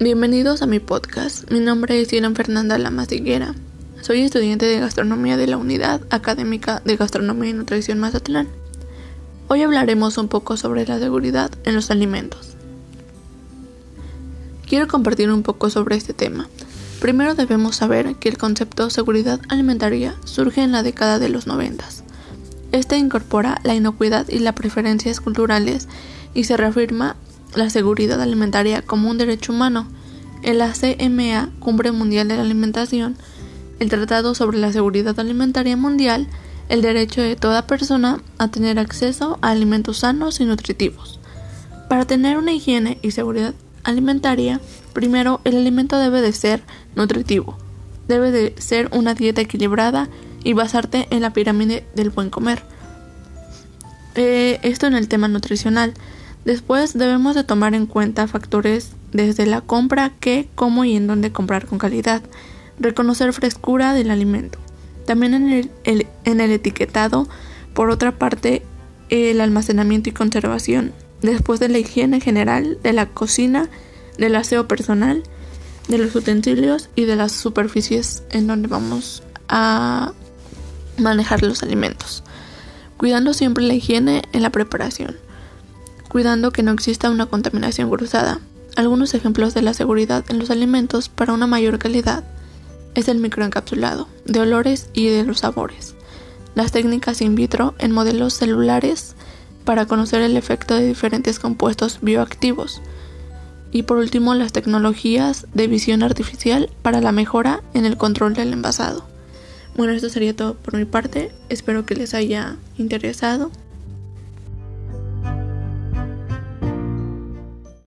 Bienvenidos a mi podcast. Mi nombre es Irán Fernanda Lamas Higuera. Soy estudiante de gastronomía de la Unidad Académica de Gastronomía y Nutrición Mazatlán. Hoy hablaremos un poco sobre la seguridad en los alimentos. Quiero compartir un poco sobre este tema. Primero debemos saber que el concepto seguridad alimentaria surge en la década de los noventas. Este incorpora la inocuidad y las preferencias culturales y se reafirma la seguridad alimentaria como un derecho humano. En la CMA, Cumbre Mundial de la Alimentación, el Tratado sobre la Seguridad Alimentaria Mundial, el derecho de toda persona a tener acceso a alimentos sanos y nutritivos. Para tener una higiene y seguridad alimentaria, primero el alimento debe de ser nutritivo, debe de ser una dieta equilibrada y basarte en la pirámide del buen comer. Eh, esto en el tema nutricional. Después debemos de tomar en cuenta factores desde la compra, qué, cómo y en dónde comprar con calidad. Reconocer frescura del alimento. También en el, en el etiquetado, por otra parte, el almacenamiento y conservación. Después de la higiene general, de la cocina, del aseo personal, de los utensilios y de las superficies en donde vamos a manejar los alimentos. Cuidando siempre la higiene en la preparación cuidando que no exista una contaminación cruzada. Algunos ejemplos de la seguridad en los alimentos para una mayor calidad es el microencapsulado, de olores y de los sabores, las técnicas in vitro en modelos celulares para conocer el efecto de diferentes compuestos bioactivos, y por último las tecnologías de visión artificial para la mejora en el control del envasado. Bueno, esto sería todo por mi parte, espero que les haya interesado